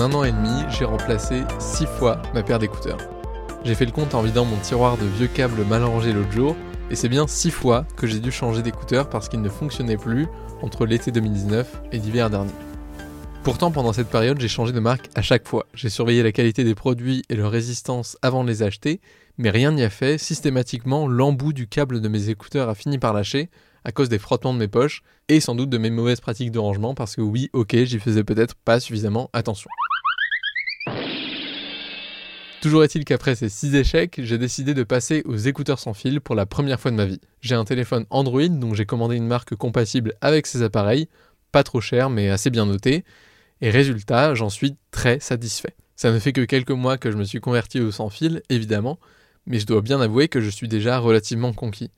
Un an et demi, j'ai remplacé 6 fois ma paire d'écouteurs. J'ai fait le compte en vidant mon tiroir de vieux câbles mal rangés l'autre jour, et c'est bien 6 fois que j'ai dû changer d'écouteurs parce qu'ils ne fonctionnaient plus entre l'été 2019 et l'hiver dernier. Pourtant, pendant cette période, j'ai changé de marque à chaque fois. J'ai surveillé la qualité des produits et leur résistance avant de les acheter, mais rien n'y a fait. Systématiquement, l'embout du câble de mes écouteurs a fini par lâcher à cause des frottements de mes poches et sans doute de mes mauvaises pratiques de rangement parce que oui, ok, j'y faisais peut-être pas suffisamment attention. Toujours est-il qu'après ces 6 échecs, j'ai décidé de passer aux écouteurs sans fil pour la première fois de ma vie. J'ai un téléphone Android donc j'ai commandé une marque compatible avec ces appareils, pas trop cher mais assez bien noté, et résultat, j'en suis très satisfait. Ça ne fait que quelques mois que je me suis converti au sans fil, évidemment, mais je dois bien avouer que je suis déjà relativement conquis.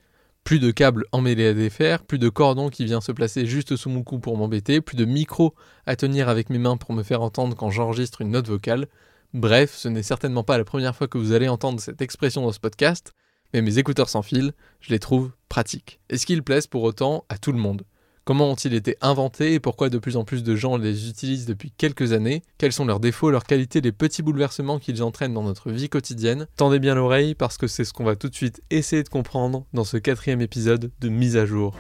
Plus de câbles emmêlés à défaire, plus de cordon qui vient se placer juste sous mon cou pour m'embêter, plus de micro à tenir avec mes mains pour me faire entendre quand j'enregistre une note vocale. Bref, ce n'est certainement pas la première fois que vous allez entendre cette expression dans ce podcast, mais mes écouteurs sans fil, je les trouve pratiques. Est-ce qu'ils plaisent pour autant à tout le monde? Comment ont-ils été inventés et pourquoi de plus en plus de gens les utilisent depuis quelques années? Quels sont leurs défauts, leurs qualités, les petits bouleversements qu'ils entraînent dans notre vie quotidienne? Tendez bien l'oreille parce que c'est ce qu'on va tout de suite essayer de comprendre dans ce quatrième épisode de Mise à jour.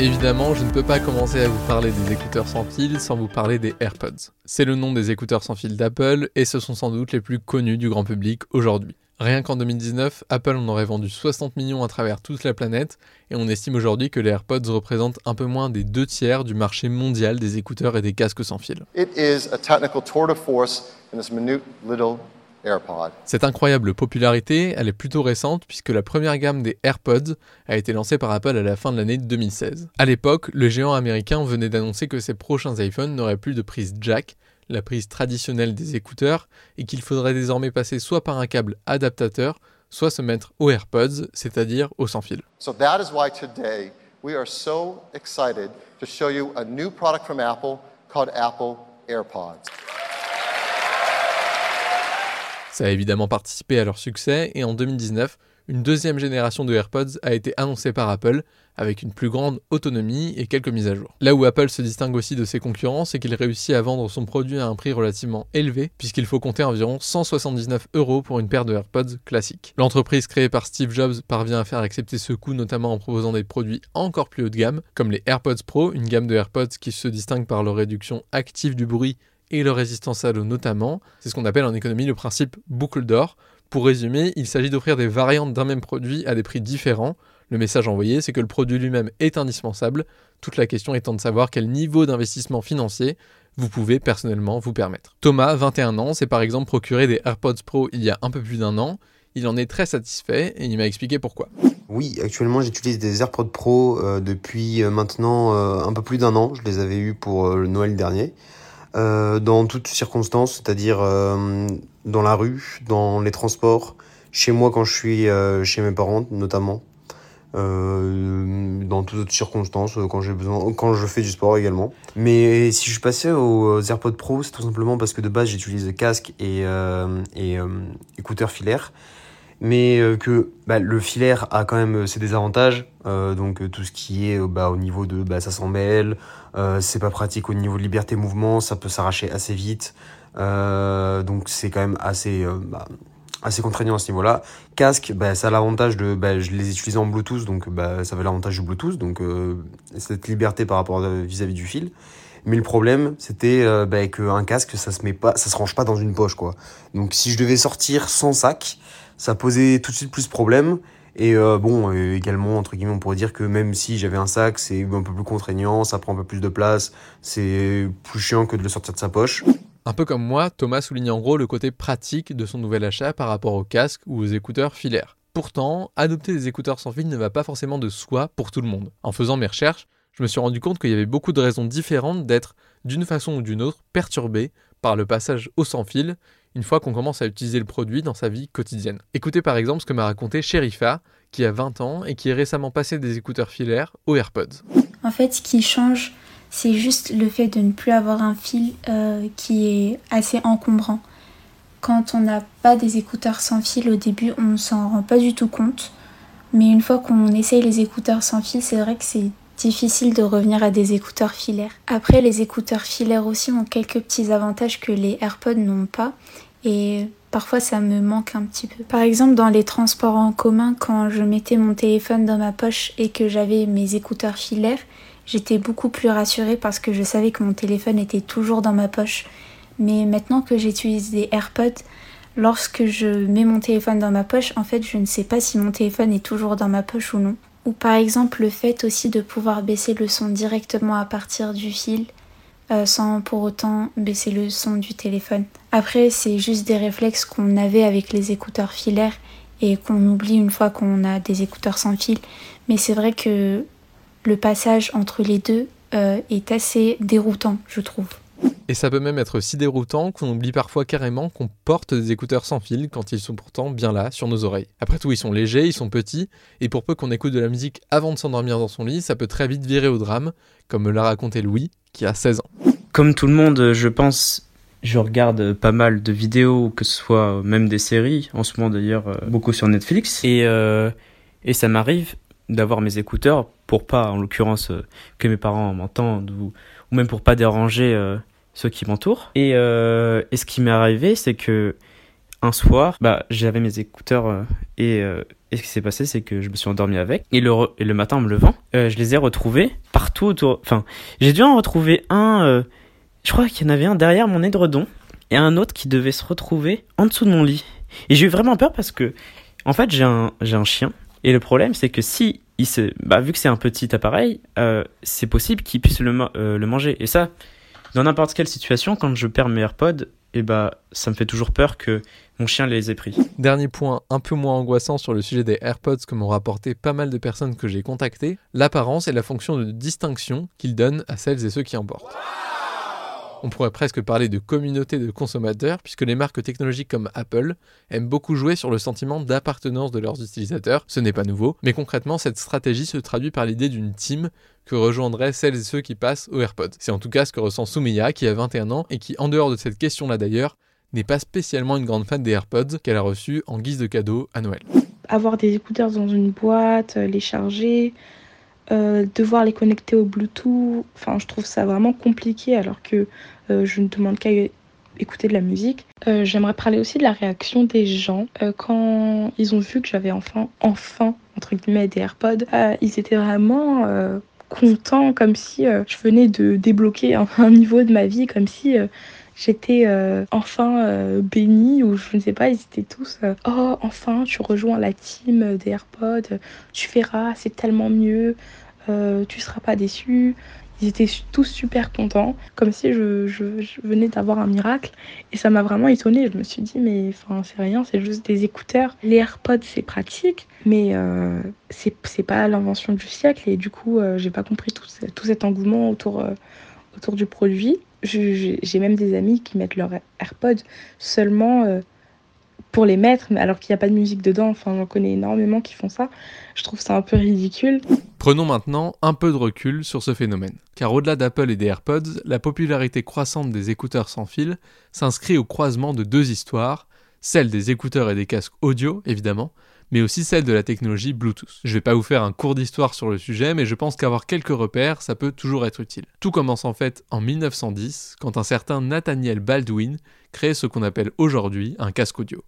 Évidemment, je ne peux pas commencer à vous parler des écouteurs sans fil sans vous parler des AirPods. C'est le nom des écouteurs sans fil d'Apple et ce sont sans doute les plus connus du grand public aujourd'hui. Rien qu'en 2019, Apple en aurait vendu 60 millions à travers toute la planète et on estime aujourd'hui que les AirPods représentent un peu moins des deux tiers du marché mondial des écouteurs et des casques sans fil. It is tour de force in this minute little cette incroyable popularité, elle est plutôt récente puisque la première gamme des AirPods a été lancée par Apple à la fin de l'année 2016. À l'époque, le géant américain venait d'annoncer que ses prochains iPhones n'auraient plus de prise jack, la prise traditionnelle des écouteurs, et qu'il faudrait désormais passer soit par un câble adaptateur, soit se mettre aux AirPods, c'est-à-dire au sans fil. So that is why today we are so excited to show you a new product from Apple called Apple AirPods. Ça a évidemment participé à leur succès et en 2019, une deuxième génération de AirPods a été annoncée par Apple avec une plus grande autonomie et quelques mises à jour. Là où Apple se distingue aussi de ses concurrents, c'est qu'il réussit à vendre son produit à un prix relativement élevé, puisqu'il faut compter environ 179 euros pour une paire de AirPods classiques. L'entreprise créée par Steve Jobs parvient à faire accepter ce coût notamment en proposant des produits encore plus haut de gamme, comme les AirPods Pro, une gamme de AirPods qui se distingue par leur réduction active du bruit et leur résistance à l'eau notamment. C'est ce qu'on appelle en économie le principe boucle d'or. Pour résumer, il s'agit d'offrir des variantes d'un même produit à des prix différents. Le message envoyé, c'est que le produit lui-même est indispensable, toute la question étant de savoir quel niveau d'investissement financier vous pouvez personnellement vous permettre. Thomas, 21 ans, s'est par exemple procuré des AirPods Pro il y a un peu plus d'un an. Il en est très satisfait et il m'a expliqué pourquoi. Oui, actuellement j'utilise des AirPods Pro euh, depuis euh, maintenant euh, un peu plus d'un an. Je les avais eus pour le Noël dernier. Euh, dans toutes circonstances, c'est-à-dire euh, dans la rue, dans les transports, chez moi quand je suis euh, chez mes parents notamment, dans toutes autres circonstances, quand j'ai besoin, quand je fais du sport également. Mais si je suis passé aux AirPods Pro, c'est tout simplement parce que de base j'utilise casque et, et écouteurs filaires mais que bah, le filaire a quand même ses désavantages. donc tout ce qui est bah, au niveau de bah, ça s'en mêle, euh, c'est pas pratique au niveau de liberté mouvement, ça peut s'arracher assez vite. Euh, donc c'est quand même assez, euh, bah, assez contraignant à ce niveau-là. Casque, bah, ça a l'avantage de, bah, je les utilise en Bluetooth, donc bah, ça avait l'avantage du Bluetooth, donc cette liberté par rapport vis-à-vis du fil. Mais le problème, c'était euh, bah, qu'un casque, ça se met pas, ça se range pas dans une poche, quoi. Donc si je devais sortir sans sac, ça posait tout de suite plus de problèmes. Et euh, bon, euh, également, entre guillemets, on pourrait dire que même si j'avais un sac, c'est un peu plus contraignant, ça prend un peu plus de place, c'est plus chiant que de le sortir de sa poche. Un peu comme moi, Thomas souligne en gros le côté pratique de son nouvel achat par rapport au casque ou aux écouteurs filaires. Pourtant, adopter des écouteurs sans fil ne va pas forcément de soi pour tout le monde. En faisant mes recherches, je me suis rendu compte qu'il y avait beaucoup de raisons différentes d'être, d'une façon ou d'une autre, perturbé par le passage au sans fil une fois qu'on commence à utiliser le produit dans sa vie quotidienne. Écoutez par exemple ce que m'a raconté Sherifa, qui a 20 ans et qui est récemment passé des écouteurs filaires aux AirPods. En fait, ce qui change, c'est juste le fait de ne plus avoir un fil euh, qui est assez encombrant. Quand on n'a pas des écouteurs sans fil au début, on s'en rend pas du tout compte. Mais une fois qu'on essaye les écouteurs sans fil, c'est vrai que c'est difficile de revenir à des écouteurs filaires. Après, les écouteurs filaires aussi ont quelques petits avantages que les AirPods n'ont pas. Et parfois ça me manque un petit peu. Par exemple dans les transports en commun, quand je mettais mon téléphone dans ma poche et que j'avais mes écouteurs filaires, j'étais beaucoup plus rassurée parce que je savais que mon téléphone était toujours dans ma poche. Mais maintenant que j'utilise des AirPods, lorsque je mets mon téléphone dans ma poche, en fait je ne sais pas si mon téléphone est toujours dans ma poche ou non. Ou par exemple le fait aussi de pouvoir baisser le son directement à partir du fil euh, sans pour autant baisser le son du téléphone. Après, c'est juste des réflexes qu'on avait avec les écouteurs filaires et qu'on oublie une fois qu'on a des écouteurs sans fil. Mais c'est vrai que le passage entre les deux euh, est assez déroutant, je trouve. Et ça peut même être si déroutant qu'on oublie parfois carrément qu'on porte des écouteurs sans fil quand ils sont pourtant bien là, sur nos oreilles. Après tout, ils sont légers, ils sont petits, et pour peu qu'on écoute de la musique avant de s'endormir dans son lit, ça peut très vite virer au drame, comme me l'a raconté Louis, qui a 16 ans. Comme tout le monde, je pense, je regarde pas mal de vidéos, que ce soit même des séries, en ce moment d'ailleurs euh, beaucoup sur Netflix, et, euh, et ça m'arrive d'avoir mes écouteurs pour pas, en l'occurrence, euh, que mes parents m'entendent ou, même pour pas déranger ceux qui m'entourent. Et, euh, et, ce qui m'est arrivé, c'est que un soir, bah, j'avais mes écouteurs euh, et, euh, et, ce qui s'est passé, c'est que je me suis endormi avec. Et le, et le matin, en me levant, je les ai retrouvés partout autour. Enfin, j'ai dû en retrouver un. je crois qu'il y en avait un derrière mon édredon et un autre qui devait se retrouver en dessous de mon lit. Et j'ai eu vraiment peur parce que, en fait, j'ai un, un chien. Et le problème, c'est que si il se, bah, vu que c'est un petit appareil, c'est possible qu'il puisse le, le manger. Et ça, dans n'importe quelle situation, quand je perds mes AirPods, eh bah, ça me fait toujours peur que mon chien les ait pris. Dernier point un peu moins angoissant sur le sujet des AirPods que m'ont rapporté pas mal de personnes que j'ai contactées, l'apparence et la fonction de distinction qu'ils donnent à celles et ceux qui en portent. On pourrait presque parler de communauté de consommateurs, puisque les marques technologiques comme Apple aiment beaucoup jouer sur le sentiment d'appartenance de leurs utilisateurs. Ce n'est pas nouveau, mais concrètement, cette stratégie se traduit par l'idée d'une team que rejoindraient celles et ceux qui passent aux AirPods. C'est en tout cas ce que ressent Soumiya, qui a 21 ans et qui, en dehors de cette question-là d'ailleurs, n'est pas spécialement une grande fan des AirPods qu'elle a reçus en guise de cadeau à Noël. Avoir des écouteurs dans une boîte, les charger, euh, devoir les connecter au Bluetooth. Enfin, je trouve ça vraiment compliqué alors que euh, je ne demande qu'à écouter de la musique. Euh, j'aimerais parler aussi de la réaction des gens quand ils ont vu que j'avais enfin, enfin, entre guillemets, des AirPods. ils étaient vraiment contents, comme si je venais de débloquer un, un, niveau de ma vie, comme si j'étais enfin bénie ou je ne sais pas, ils étaient tous oh enfin tu rejoins la team des AirPods, tu verras, c'est tellement mieux, euh, tu seras pas déçu. Ils étaient tous super contents, comme si je, venais d'avoir un miracle. Et ça m'a vraiment étonnée. Je me suis dit, mais enfin, c'est rien, c'est juste des écouteurs. Les AirPods, c'est pratique, mais euh, c'est pas l'invention du siècle. Et du coup, euh, j'ai pas compris tout, cet engouement euh, autour du produit. J'ai même des amis qui mettent leurs AirPods seulement pour les mettre, alors qu'il n'y a pas de musique dedans. Enfin, j'en connais énormément qui font ça. Je trouve ça un peu ridicule. Prenons maintenant un peu de recul sur ce phénomène. Car au-delà d'Apple et des AirPods, la popularité croissante des écouteurs sans fil s'inscrit au croisement de deux histoires, celle des écouteurs et des casques audio, évidemment, mais aussi celle de la technologie Bluetooth. Je vais pas vous faire un cours d'histoire sur le sujet, mais je pense qu'avoir quelques repères, ça peut toujours être utile. Tout commence en fait en 1910, quand un certain Nathaniel Baldwin crée ce qu'on appelle aujourd'hui un casque audio.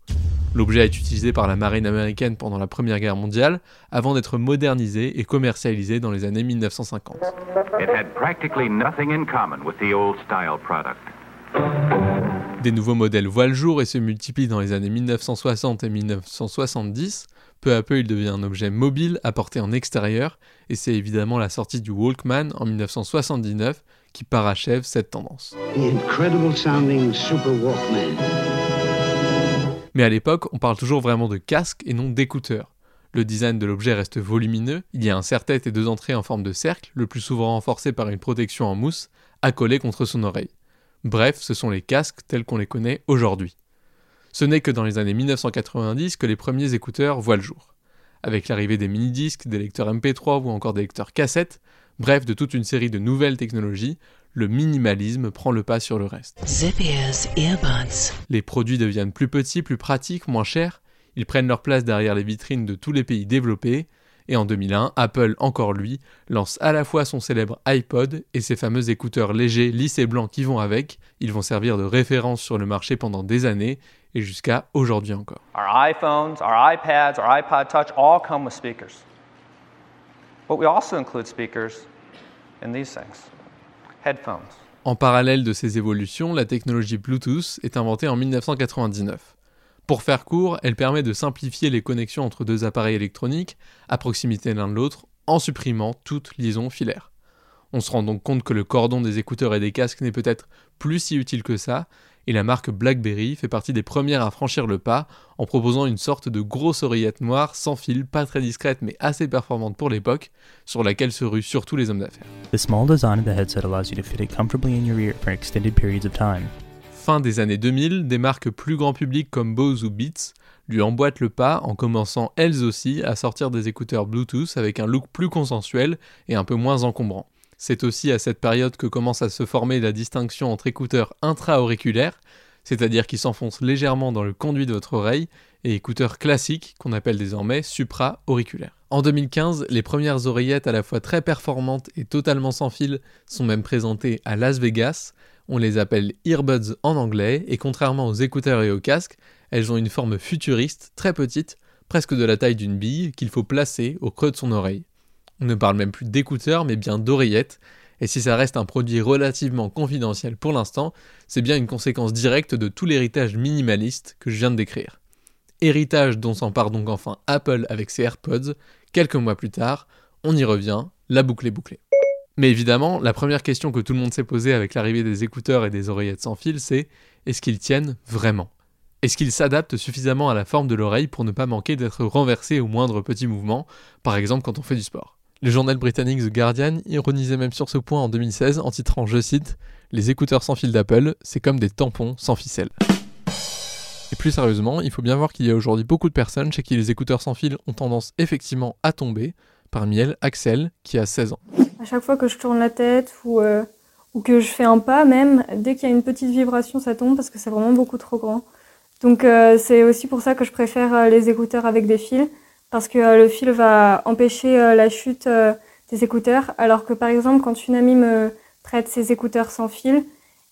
L'objet est utilisé par la marine américaine pendant la Première Guerre mondiale, avant d'être modernisé et commercialisé dans les années 1950. Des nouveaux modèles voient le jour et se multiplient dans les années 1960 et 1970. Peu à peu, il devient un objet mobile à porter en extérieur, et c'est évidemment la sortie du Walkman en 1979 qui parachève cette tendance. Mais à l'époque, on parle toujours vraiment de casque et non d'écouteur. Le design de l'objet reste volumineux, il y a un serre-tête et deux entrées en forme de cercle, le plus souvent renforcé par une protection en mousse, accolée contre son oreille. Bref, ce sont les casques tels qu'on les connaît aujourd'hui. Ce n'est que dans les années 1990 que les premiers écouteurs voient le jour. Avec l'arrivée des mini-disques, des lecteurs MP3 ou encore des lecteurs cassettes, bref de toute une série de nouvelles technologies, le minimalisme prend le pas sur le reste. Les produits deviennent plus petits, plus pratiques, moins chers, ils prennent leur place derrière les vitrines de tous les pays développés, et en 2001, Apple, encore lui, lance à la fois son célèbre iPod et ses fameux écouteurs légers, lisses et blancs qui vont avec. Ils vont servir de référence sur le marché pendant des années et jusqu'à aujourd'hui encore. Our iPhones, our iPads, our iPod Touch all come with speakers. But we also include speakers in these things. Headphones. En parallèle de ces évolutions, la technologie Bluetooth est inventée en 1999. Pour faire court, elle permet de simplifier les connexions entre deux appareils électroniques à proximité l'un de l'autre en supprimant toute liaison filaire. On se rend donc compte que le cordon des écouteurs et des casques n'est peut-être plus si utile que ça, et la marque BlackBerry fait partie des premières à franchir le pas en proposant une sorte de grosse oreillette noire sans fil, pas très discrète mais assez performante pour l'époque, sur laquelle se ruent surtout les hommes d'affaires. Fin des années 2000, des marques plus grand public comme Bose ou Beats lui emboîtent le pas en commençant elles aussi à sortir des écouteurs Bluetooth avec un look plus consensuel et un peu moins encombrant. C'est aussi à cette période que commence à se former la distinction entre écouteurs intra-auriculaires, c'est-à-dire qui s'enfoncent légèrement dans le conduit de votre oreille, et écouteurs classiques qu'on appelle désormais supra-auriculaires. En 2015, les premières oreillettes à la fois très performantes et totalement sans fil sont même présentées à Las Vegas, on les appelle earbuds en anglais, et contrairement aux écouteurs et aux casques, elles ont une forme futuriste, très petite, presque de la taille d'une bille, qu'il faut placer au creux de son oreille. On ne parle même plus d'écouteurs, mais bien d'oreillettes, et si ça reste un produit relativement confidentiel pour l'instant, c'est bien une conséquence directe de tout l'héritage minimaliste que je viens de décrire. Héritage dont s'empare donc enfin Apple avec ses AirPods, quelques mois plus tard, on y revient, la boucle est bouclée. Mais évidemment, la première question que tout le monde s'est posée avec l'arrivée des écouteurs et des oreillettes sans fil, c'est est-ce qu'ils tiennent vraiment? Est-ce qu'ils s'adaptent suffisamment à la forme de l'oreille pour ne pas manquer d'être renversés au moindre petit mouvement, par exemple quand on fait du sport? Le journal britannique The Guardian ironisait même sur ce point en 2016 en titrant, je cite, Les écouteurs sans fil d'Apple, c'est comme des tampons sans ficelle. Et plus sérieusement, il faut bien voir qu'il y a aujourd'hui beaucoup de personnes chez qui les écouteurs sans fil ont tendance effectivement à tomber, parmi elles Axel, qui a 16 ans. À chaque fois que je tourne la tête ou, euh, ou que je fais un pas, même, dès qu'il y a une petite vibration, ça tombe parce que c'est vraiment beaucoup trop grand. Donc euh, c'est aussi pour ça que je préfère euh, les écouteurs avec des fils, parce que le fil va empêcher la chute des écouteurs, alors que par exemple quand une amie me prête ses écouteurs sans fil,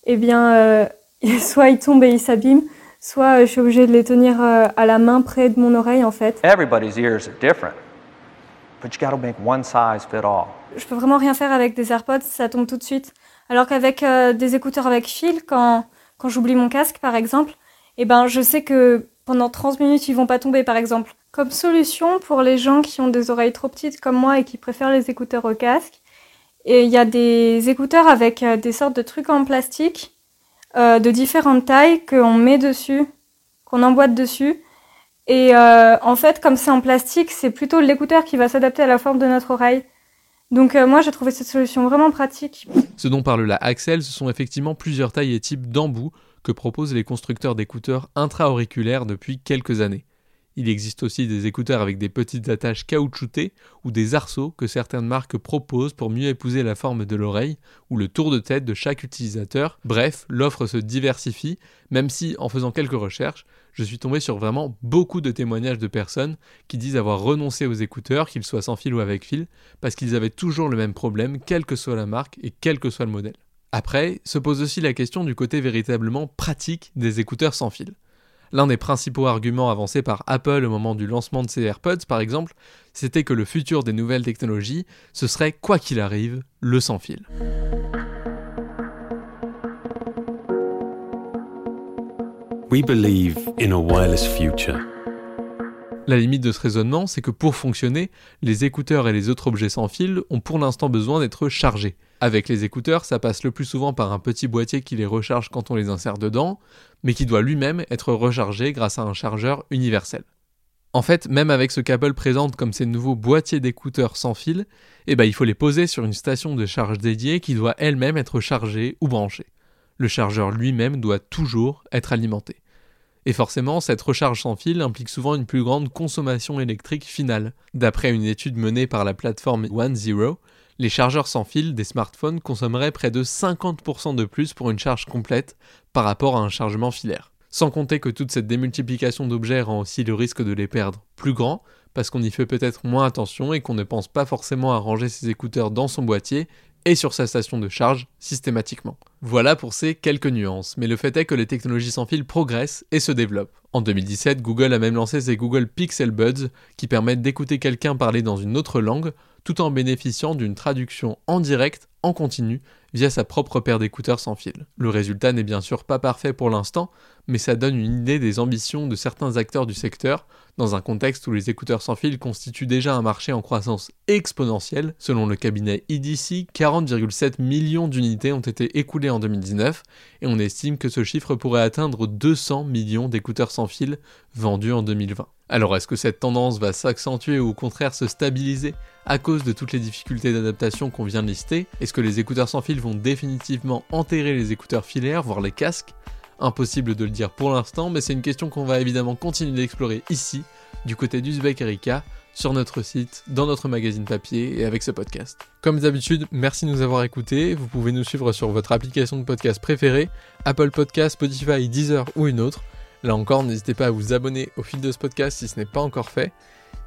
eh bien soit ils tombent et ils s'abîment, soit je suis obligée de les tenir à la main près de mon oreille en fait. Everybody's ears are different, but you gotta make one size fit all. Je peux vraiment rien faire avec des AirPods, ça tombe tout de suite. Alors qu'avec euh, des écouteurs avec fil, quand, quand j'oublie mon casque par exemple, eh ben je sais que pendant 30 minutes ils vont pas tomber par exemple. Comme solution pour les gens qui ont des oreilles trop petites comme moi et qui préfèrent les écouteurs au casque, il y a des écouteurs avec euh, des sortes de trucs en plastique euh, de différentes tailles qu'on met dessus, qu'on emboîte dessus. Et en fait, comme c'est en plastique, c'est plutôt l'écouteur qui va s'adapter à la forme de notre oreille. Donc moi j'ai trouvé cette solution vraiment pratique. Ce dont parle la Axel, ce sont effectivement plusieurs tailles et types d'embouts que proposent les constructeurs d'écouteurs intra-auriculaires depuis quelques années. Il existe aussi des écouteurs avec des petites attaches caoutchoutées ou des arceaux que certaines marques proposent pour mieux épouser la forme de l'oreille ou le tour de tête de chaque utilisateur. Bref, l'offre se diversifie, même si, en faisant quelques recherches, je suis tombé sur vraiment beaucoup de témoignages de personnes qui disent avoir renoncé aux écouteurs, qu'ils soient sans fil ou avec fil, parce qu'ils avaient toujours le même problème, quelle que soit la marque et quel que soit le modèle. Après, se pose aussi la question du côté véritablement pratique des écouteurs sans fil. L'un des principaux arguments avancés par Apple au moment du lancement de ses AirPods, par exemple, c'était que le futur des nouvelles technologies, ce serait, quoi qu'il arrive, le sans fil. We believe in a wireless. La limite de ce raisonnement, c'est que pour fonctionner, les écouteurs et les autres objets sans fil ont pour l'instant besoin d'être chargés. Avec les écouteurs, ça passe le plus souvent par un petit boîtier qui les recharge quand on les insère dedans, mais qui doit lui-même être rechargé grâce à un chargeur universel. En fait, même avec ce qu'Apple présente comme ces nouveaux boîtiers d'écouteurs sans fil, eh ben, il faut les poser sur une station de charge dédiée qui doit elle-même être chargée ou branchée. Le chargeur lui-même doit toujours être alimenté. Et forcément, cette recharge sans fil implique souvent une plus grande consommation électrique finale. D'après une étude menée par la plateforme OneZero, Les chargeurs sans fil des smartphones consommeraient près de 50% de plus pour une charge complète par rapport à un chargement filaire. Sans compter que toute cette démultiplication d'objets rend aussi le risque de les perdre plus grand, parce qu'on y fait peut-être moins attention et qu'on ne pense pas forcément à ranger ses écouteurs dans son boîtier et sur sa station de charge systématiquement. Voilà pour ces quelques nuances, mais le fait est que les technologies sans fil progressent et se développent. En 2017, Google a même lancé ses Google Pixel Buds qui permettent d'écouter quelqu'un parler dans une autre langue tout en bénéficiant d'une traduction en direct, en continu, via sa propre paire d'écouteurs sans fil. Le résultat n'est bien sûr pas parfait pour l'instant, mais ça donne une idée des ambitions de certains acteurs du secteur, dans un contexte où les écouteurs sans fil constituent déjà un marché en croissance exponentielle. Selon le cabinet EDC, 40,7 millions d'unités ont été écoulées en 2019, et on estime que ce chiffre pourrait atteindre 200 millions d'écouteurs sans fil vendus en 2020. Alors est-ce que cette tendance va s'accentuer ou au contraire se stabiliser à cause de toutes les difficultés d'adaptation qu'on vient de lister? Est-ce que les écouteurs sans fil vont définitivement enterrer les écouteurs filaires, voire les casques? Impossible de le dire pour l'instant, mais c'est une question qu'on va évidemment continuer d'explorer ici, du côté d'Uzbek Erika, sur notre site, dans notre magazine papier et avec ce podcast. Comme d'habitude, merci de nous avoir écoutés. Vous pouvez nous suivre sur votre application de podcast préférée, Apple Podcast, Spotify, Deezer ou une autre. Là encore, n'hésitez pas à vous abonner au fil de ce podcast si ce n'est pas encore fait.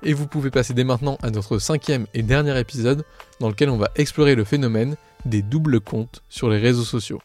Et vous pouvez passer dès maintenant à notre cinquième et dernier épisode dans lequel on va explorer le phénomène des doubles comptes sur les réseaux sociaux.